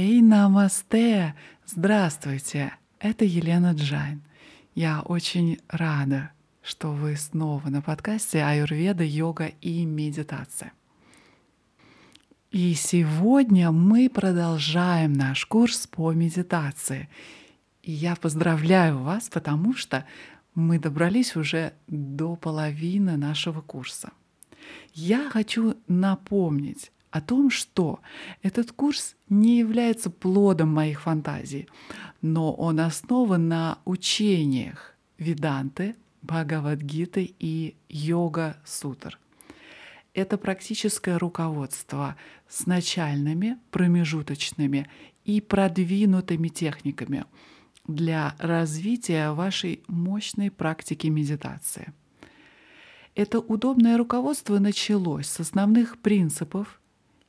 Эй, намасте! Здравствуйте! Это Елена Джайн. Я очень рада, что вы снова на подкасте Аюрведа, йога и медитация. И сегодня мы продолжаем наш курс по медитации. И я поздравляю вас, потому что мы добрались уже до половины нашего курса. Я хочу напомнить о том, что этот курс не является плодом моих фантазий, но он основан на учениях Веданты, Бхагавадгиты и Йога-сутр. Это практическое руководство с начальными, промежуточными и продвинутыми техниками для развития вашей мощной практики медитации. Это удобное руководство началось с основных принципов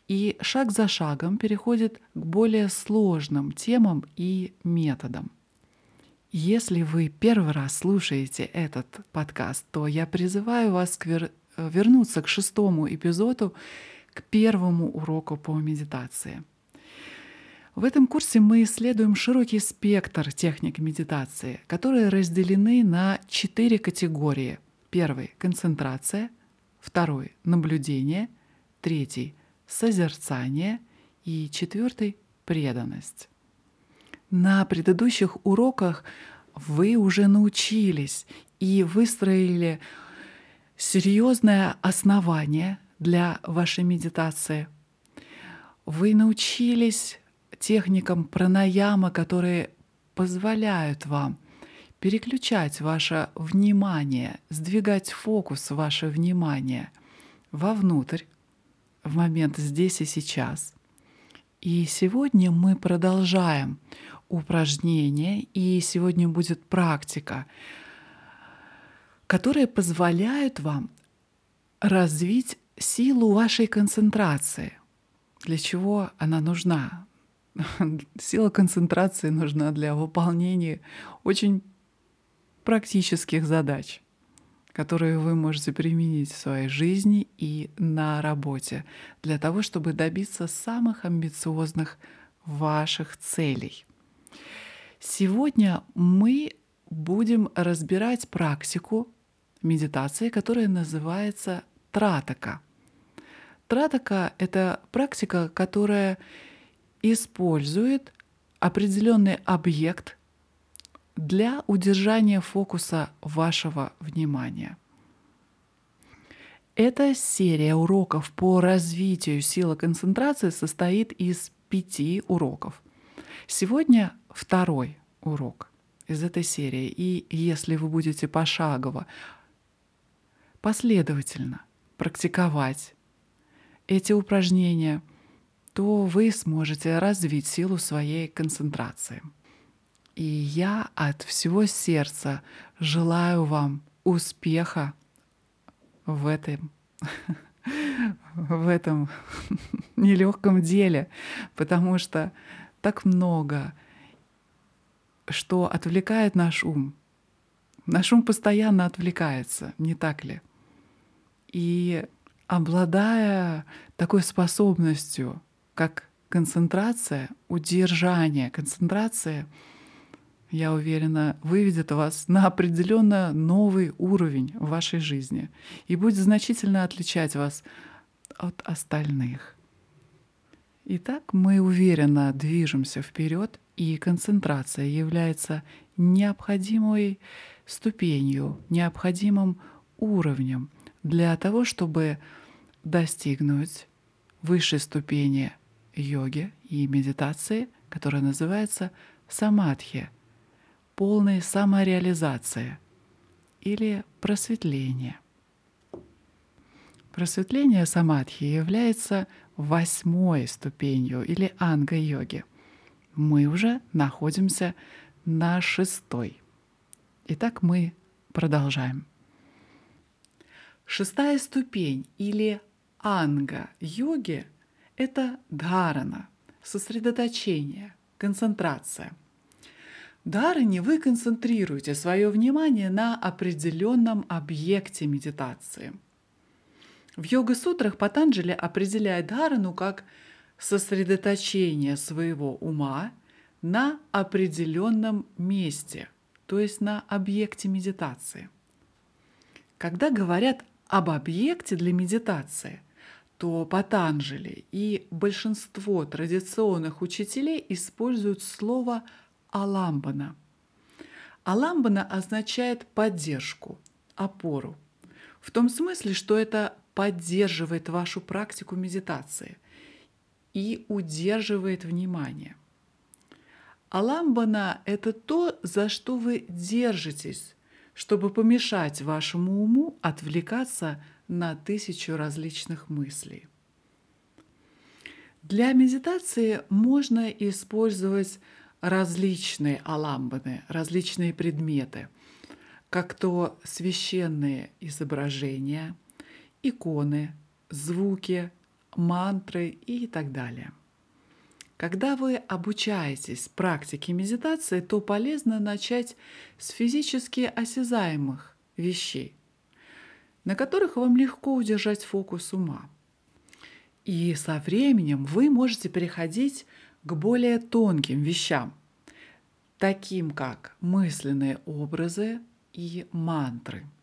и шаг за шагом переходит к более сложным темам и методам. Если вы первый раз слушаете этот подкаст, то я призываю вас к вер... вернуться к шестому эпизоду, к первому уроку по медитации. В этом курсе мы исследуем широкий спектр техник медитации, которые разделены на четыре категории. Первый — концентрация, второй — наблюдение, третий созерцание и четвертый — преданность. На предыдущих уроках вы уже научились и выстроили серьезное основание для вашей медитации. Вы научились техникам пранаяма, которые позволяют вам переключать ваше внимание, сдвигать фокус ваше внимание вовнутрь в момент здесь и сейчас. И сегодня мы продолжаем упражнение, и сегодня будет практика, которая позволяет вам развить силу вашей концентрации. Для чего она нужна? Сила концентрации нужна для выполнения очень практических задач которые вы можете применить в своей жизни и на работе для того, чтобы добиться самых амбициозных ваших целей. Сегодня мы будем разбирать практику медитации, которая называется тратака. Тратака — это практика, которая использует определенный объект для удержания фокуса вашего внимания. Эта серия уроков по развитию силы концентрации состоит из пяти уроков. Сегодня второй урок из этой серии. И если вы будете пошагово, последовательно практиковать эти упражнения, то вы сможете развить силу своей концентрации. И я от всего сердца желаю вам успеха в этом, в этом нелегком деле, потому что так много, что отвлекает наш ум. Наш ум постоянно отвлекается, не так ли? И обладая такой способностью, как концентрация, удержание, концентрация — я уверена, выведет вас на определенно новый уровень в вашей жизни и будет значительно отличать вас от остальных. Итак, мы уверенно движемся вперед, и концентрация является необходимой ступенью, необходимым уровнем для того, чтобы достигнуть высшей ступени йоги и медитации, которая называется самадхи — полной самореализации или просветления. Просветление самадхи является восьмой ступенью или анга-йоги. Мы уже находимся на шестой. Итак, мы продолжаем. Шестая ступень или анга-йоги — это дхарана, сосредоточение, концентрация — Дарыни вы концентрируете свое внимание на определенном объекте медитации. В йога-сутрах Патанджали определяет Дарану как сосредоточение своего ума на определенном месте, то есть на объекте медитации. Когда говорят об объекте для медитации, то Патанджали и большинство традиционных учителей используют слово «аламбана». Аламбана означает поддержку, опору. В том смысле, что это поддерживает вашу практику медитации и удерживает внимание. Аламбана – это то, за что вы держитесь, чтобы помешать вашему уму отвлекаться на тысячу различных мыслей. Для медитации можно использовать различные аламбаны, различные предметы, как то священные изображения – иконы, звуки, мантры и так далее. Когда вы обучаетесь практике медитации, то полезно начать с физически осязаемых вещей, на которых вам легко удержать фокус ума. И со временем вы можете переходить к более тонким вещам, таким как мысленные образы и мантры –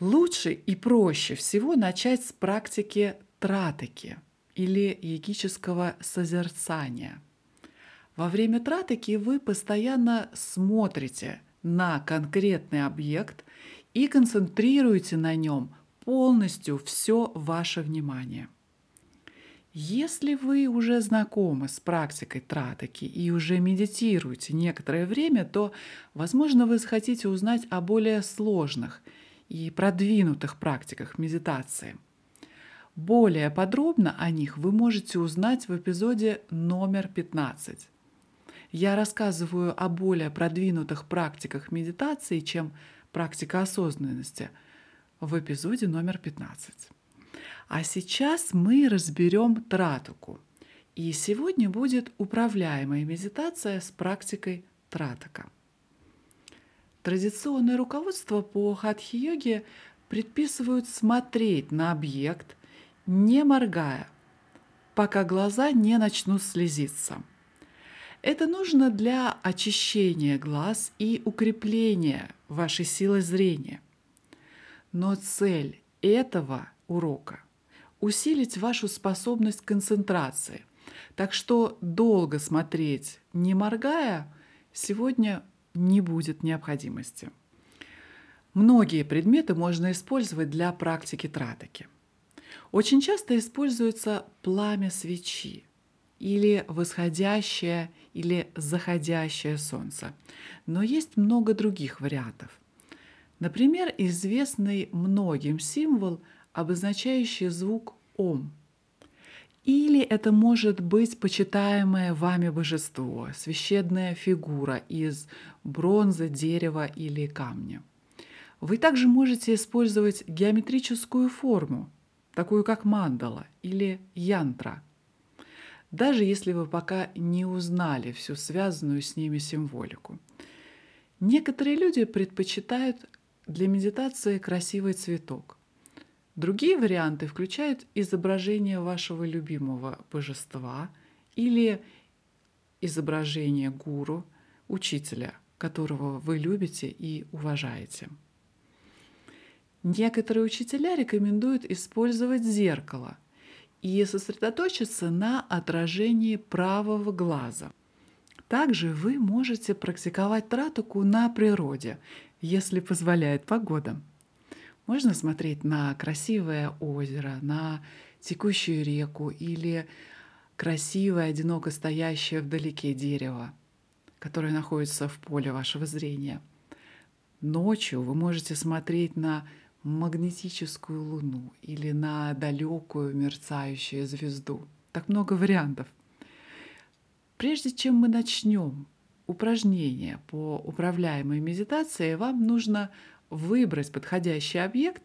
Лучше и проще всего начать с практики тратыки или йогического созерцания. Во время тратыки вы постоянно смотрите на конкретный объект и концентрируете на нем полностью все ваше внимание. Если вы уже знакомы с практикой тратыки и уже медитируете некоторое время, то, возможно, вы захотите узнать о более сложных – и продвинутых практиках медитации. Более подробно о них вы можете узнать в эпизоде номер 15. Я рассказываю о более продвинутых практиках медитации, чем практика осознанности, в эпизоде номер 15. А сейчас мы разберем тратуку. И сегодня будет управляемая медитация с практикой тратака. Традиционное руководство по хатхи-йоге предписывают смотреть на объект, не моргая, пока глаза не начнут слезиться. Это нужно для очищения глаз и укрепления вашей силы зрения. Но цель этого урока – усилить вашу способность концентрации. Так что долго смотреть, не моргая, сегодня не будет необходимости. Многие предметы можно использовать для практики тратаки. Очень часто используется пламя свечи или восходящее или заходящее солнце. Но есть много других вариантов. Например, известный многим символ, обозначающий звук «ом», или это может быть почитаемое вами божество, священная фигура из бронзы, дерева или камня. Вы также можете использовать геометрическую форму, такую как мандала или янтра, даже если вы пока не узнали всю связанную с ними символику. Некоторые люди предпочитают для медитации красивый цветок – Другие варианты включают изображение вашего любимого божества или изображение гуру, учителя, которого вы любите и уважаете. Некоторые учителя рекомендуют использовать зеркало и сосредоточиться на отражении правого глаза. Также вы можете практиковать тратуку на природе, если позволяет погода. Можно смотреть на красивое озеро, на текущую реку или красивое, одиноко стоящее вдалеке дерево, которое находится в поле вашего зрения. Ночью вы можете смотреть на магнетическую луну или на далекую мерцающую звезду. Так много вариантов. Прежде чем мы начнем упражнение по управляемой медитации, вам нужно выбрать подходящий объект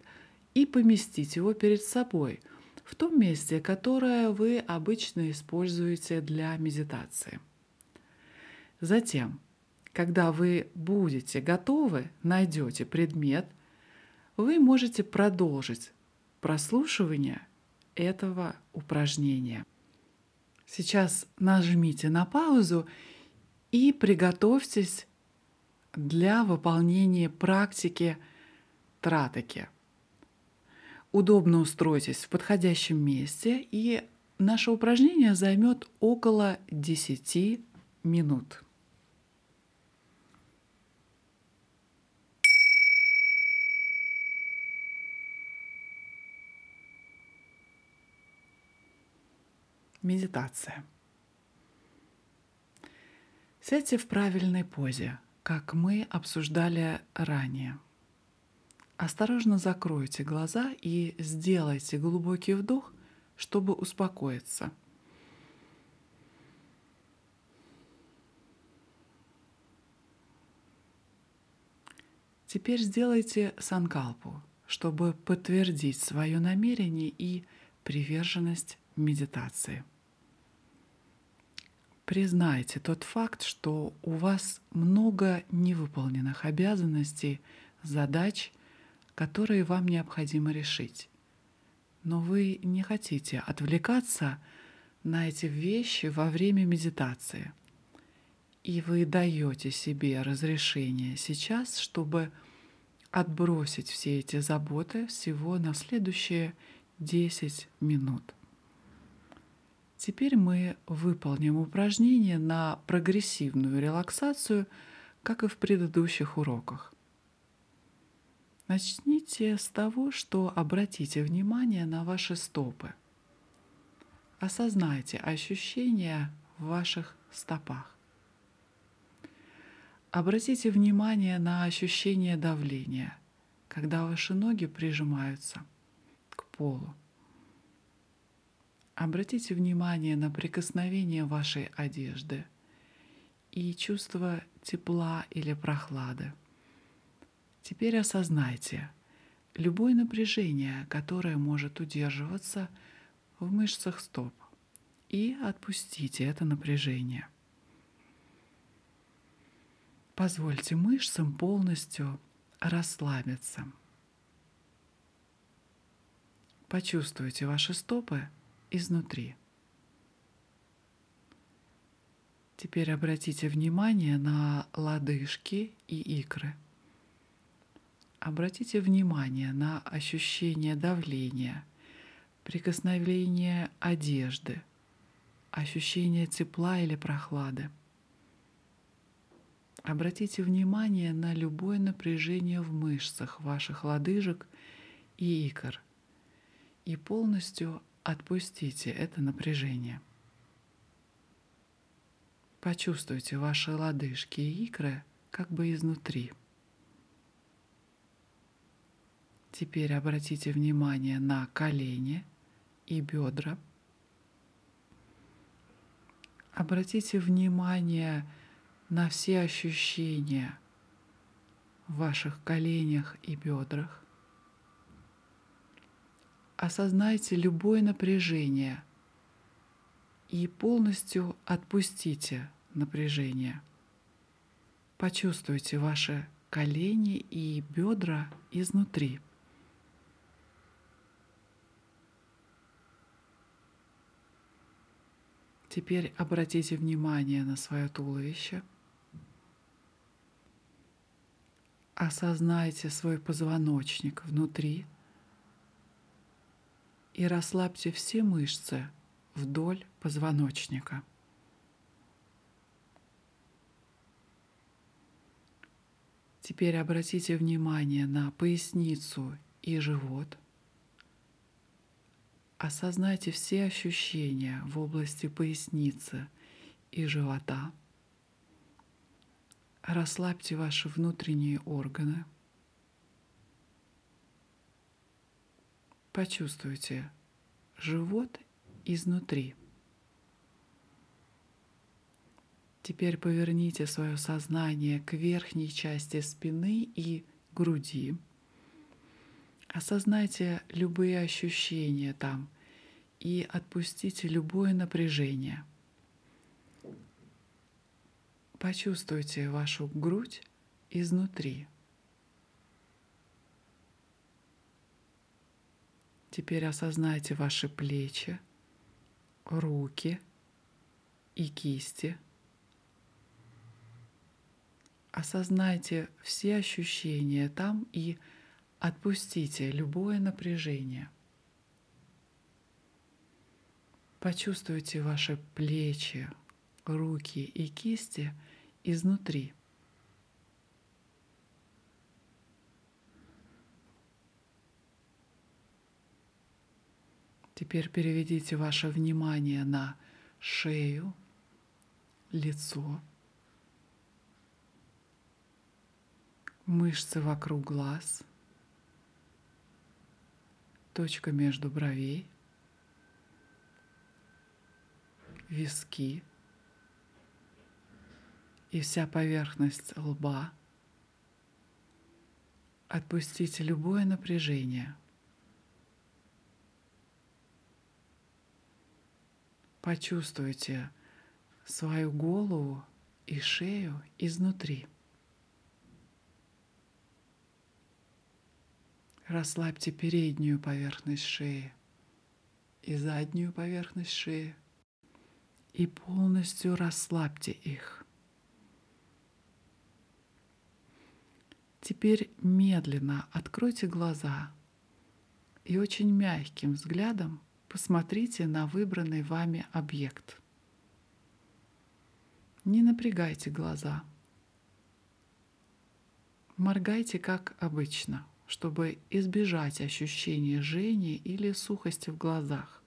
и поместить его перед собой в том месте, которое вы обычно используете для медитации. Затем, когда вы будете готовы, найдете предмет, вы можете продолжить прослушивание этого упражнения. Сейчас нажмите на паузу и приготовьтесь для выполнения практики тратаки. Удобно устройтесь в подходящем месте, и наше упражнение займет около 10 минут. Медитация. Сядьте в правильной позе, как мы обсуждали ранее. Осторожно закройте глаза и сделайте глубокий вдох, чтобы успокоиться. Теперь сделайте санкалпу, чтобы подтвердить свое намерение и приверженность медитации. Признайте тот факт, что у вас много невыполненных обязанностей, задач, которые вам необходимо решить. Но вы не хотите отвлекаться на эти вещи во время медитации. И вы даете себе разрешение сейчас, чтобы отбросить все эти заботы всего на следующие 10 минут. Теперь мы выполним упражнение на прогрессивную релаксацию, как и в предыдущих уроках. Начните с того, что обратите внимание на ваши стопы. Осознайте ощущения в ваших стопах. Обратите внимание на ощущение давления, когда ваши ноги прижимаются к полу. Обратите внимание на прикосновение вашей одежды и чувство тепла или прохлады. Теперь осознайте любое напряжение, которое может удерживаться в мышцах стоп, и отпустите это напряжение. Позвольте мышцам полностью расслабиться. Почувствуйте ваши стопы изнутри. Теперь обратите внимание на лодыжки и икры. Обратите внимание на ощущение давления, прикосновение одежды, ощущение тепла или прохлады. Обратите внимание на любое напряжение в мышцах ваших лодыжек и икр и полностью Отпустите это напряжение. Почувствуйте ваши лодыжки и икры как бы изнутри. Теперь обратите внимание на колени и бедра. Обратите внимание на все ощущения в ваших коленях и бедрах. Осознайте любое напряжение и полностью отпустите напряжение. Почувствуйте ваши колени и бедра изнутри. Теперь обратите внимание на свое туловище. Осознайте свой позвоночник внутри – и расслабьте все мышцы вдоль позвоночника. Теперь обратите внимание на поясницу и живот. Осознайте все ощущения в области поясницы и живота. Расслабьте ваши внутренние органы – Почувствуйте живот изнутри. Теперь поверните свое сознание к верхней части спины и груди. Осознайте любые ощущения там и отпустите любое напряжение. Почувствуйте вашу грудь изнутри. Теперь осознайте ваши плечи, руки и кисти. Осознайте все ощущения там и отпустите любое напряжение. Почувствуйте ваши плечи, руки и кисти изнутри. Теперь переведите ваше внимание на шею, лицо, мышцы вокруг глаз, точка между бровей, виски и вся поверхность лба. Отпустите любое напряжение – Почувствуйте свою голову и шею изнутри. Расслабьте переднюю поверхность шеи и заднюю поверхность шеи и полностью расслабьте их. Теперь медленно откройте глаза и очень мягким взглядом посмотрите на выбранный вами объект. Не напрягайте глаза. Моргайте как обычно, чтобы избежать ощущения жжения или сухости в глазах.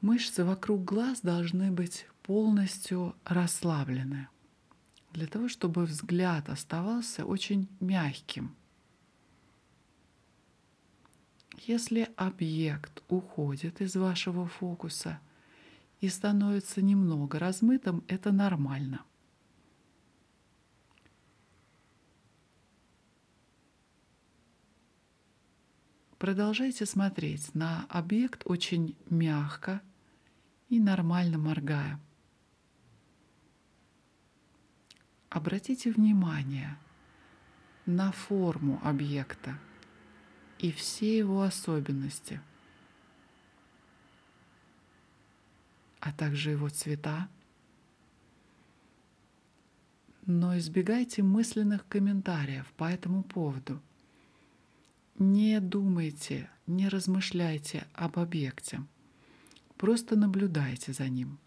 Мышцы вокруг глаз должны быть полностью расслаблены, для того, чтобы взгляд оставался очень мягким – если объект уходит из вашего фокуса и становится немного размытым, это нормально. Продолжайте смотреть на объект очень мягко и нормально моргая. Обратите внимание на форму объекта – и все его особенности, а также его цвета. Но избегайте мысленных комментариев по этому поводу. Не думайте, не размышляйте об объекте. Просто наблюдайте за ним.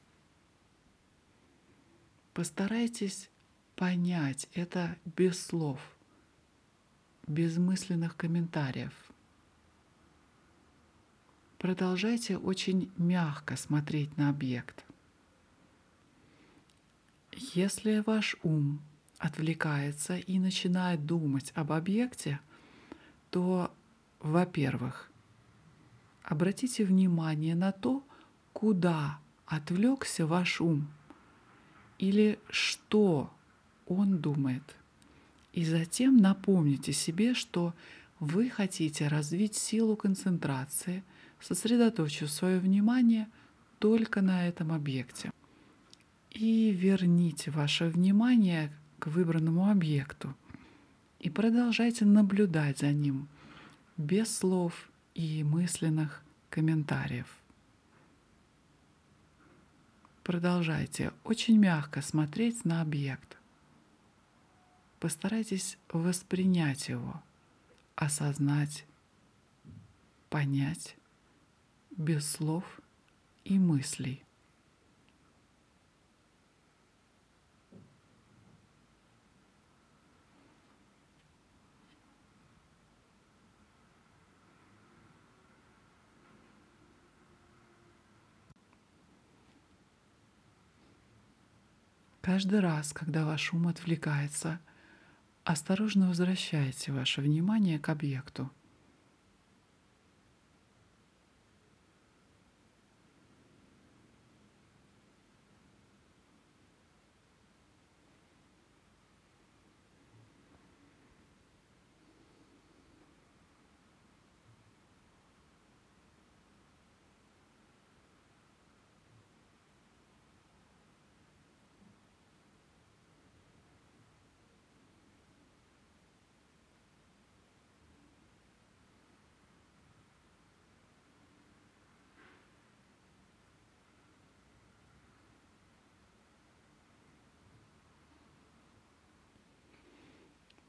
Постарайтесь понять это без слов – без мысленных комментариев. Продолжайте очень мягко смотреть на объект. Если ваш ум отвлекается и начинает думать об объекте, то, во-первых, обратите внимание на то, куда отвлекся ваш ум или что он думает – и затем напомните себе, что вы хотите развить силу концентрации, сосредоточив свое внимание только на этом объекте. И верните ваше внимание к выбранному объекту и продолжайте наблюдать за ним без слов и мысленных комментариев. Продолжайте очень мягко смотреть на объект. Постарайтесь воспринять его, осознать, понять без слов и мыслей. Каждый раз, когда ваш ум отвлекается – осторожно возвращайте ваше внимание к объекту.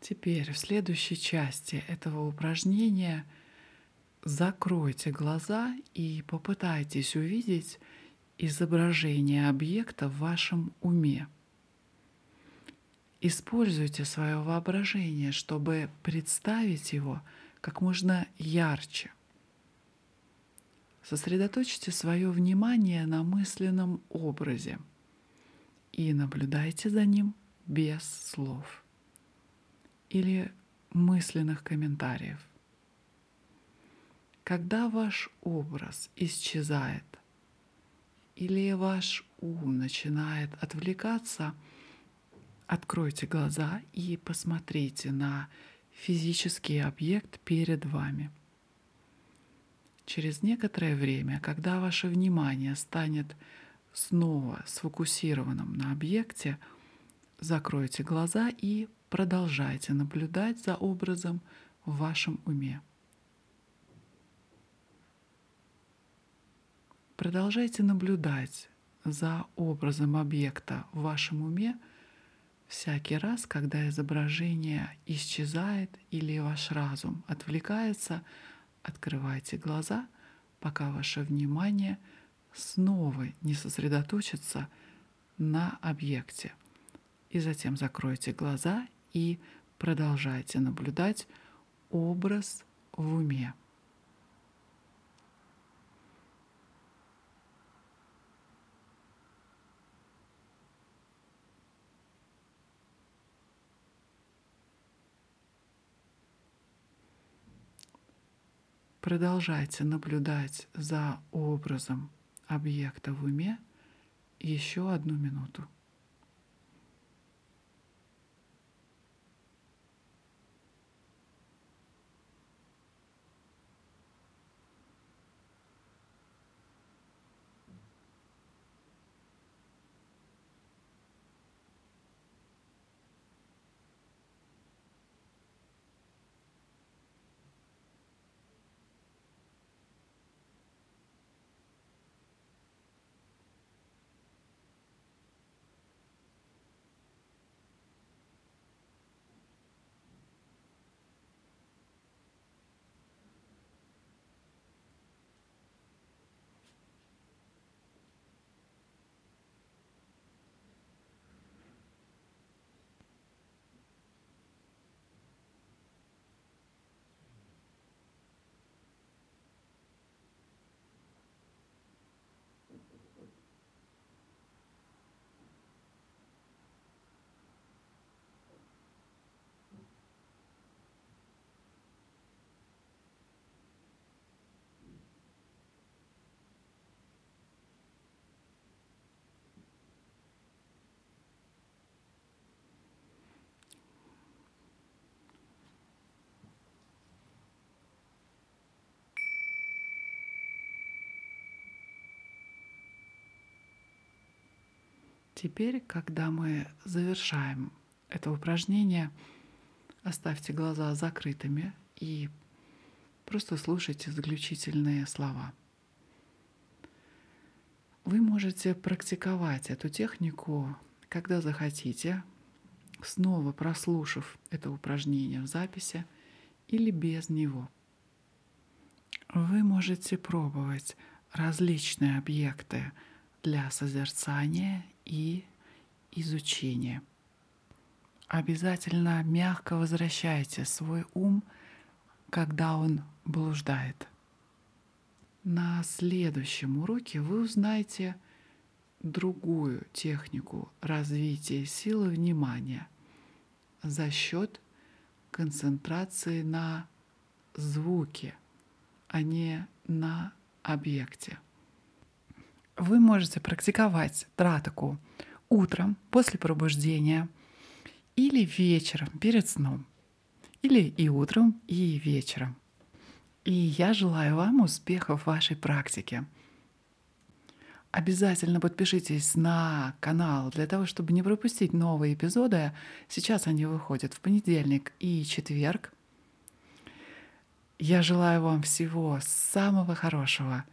Теперь в следующей части этого упражнения закройте глаза и попытайтесь увидеть изображение объекта в вашем уме. Используйте свое воображение, чтобы представить его как можно ярче. Сосредоточьте свое внимание на мысленном образе и наблюдайте за ним без слов или мысленных комментариев. Когда ваш образ исчезает или ваш ум начинает отвлекаться – Откройте глаза и посмотрите на физический объект перед вами. Через некоторое время, когда ваше внимание станет снова сфокусированным на объекте, закройте глаза и продолжайте наблюдать за образом в вашем уме. Продолжайте наблюдать за образом объекта в вашем уме – Всякий раз, когда изображение исчезает или ваш разум отвлекается, открывайте глаза, пока ваше внимание снова не сосредоточится на объекте. И затем закройте глаза и продолжайте наблюдать образ в уме. Продолжайте наблюдать за образом объекта в уме еще одну минуту. Теперь, когда мы завершаем это упражнение, оставьте глаза закрытыми и просто слушайте заключительные слова. Вы можете практиковать эту технику, когда захотите, снова прослушав это упражнение в записи или без него. Вы можете пробовать различные объекты для созерцания и изучения. Обязательно мягко возвращайте свой ум, когда он блуждает. На следующем уроке вы узнаете другую технику развития силы внимания за счет концентрации на звуке, а не на объекте. Вы можете практиковать тратаку утром после пробуждения или вечером перед сном, или и утром, и вечером. И я желаю вам успехов в вашей практике. Обязательно подпишитесь на канал для того, чтобы не пропустить новые эпизоды. Сейчас они выходят в понедельник и четверг. Я желаю вам всего самого хорошего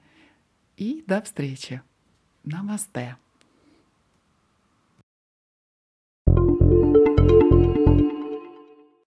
и до встречи. Намасте.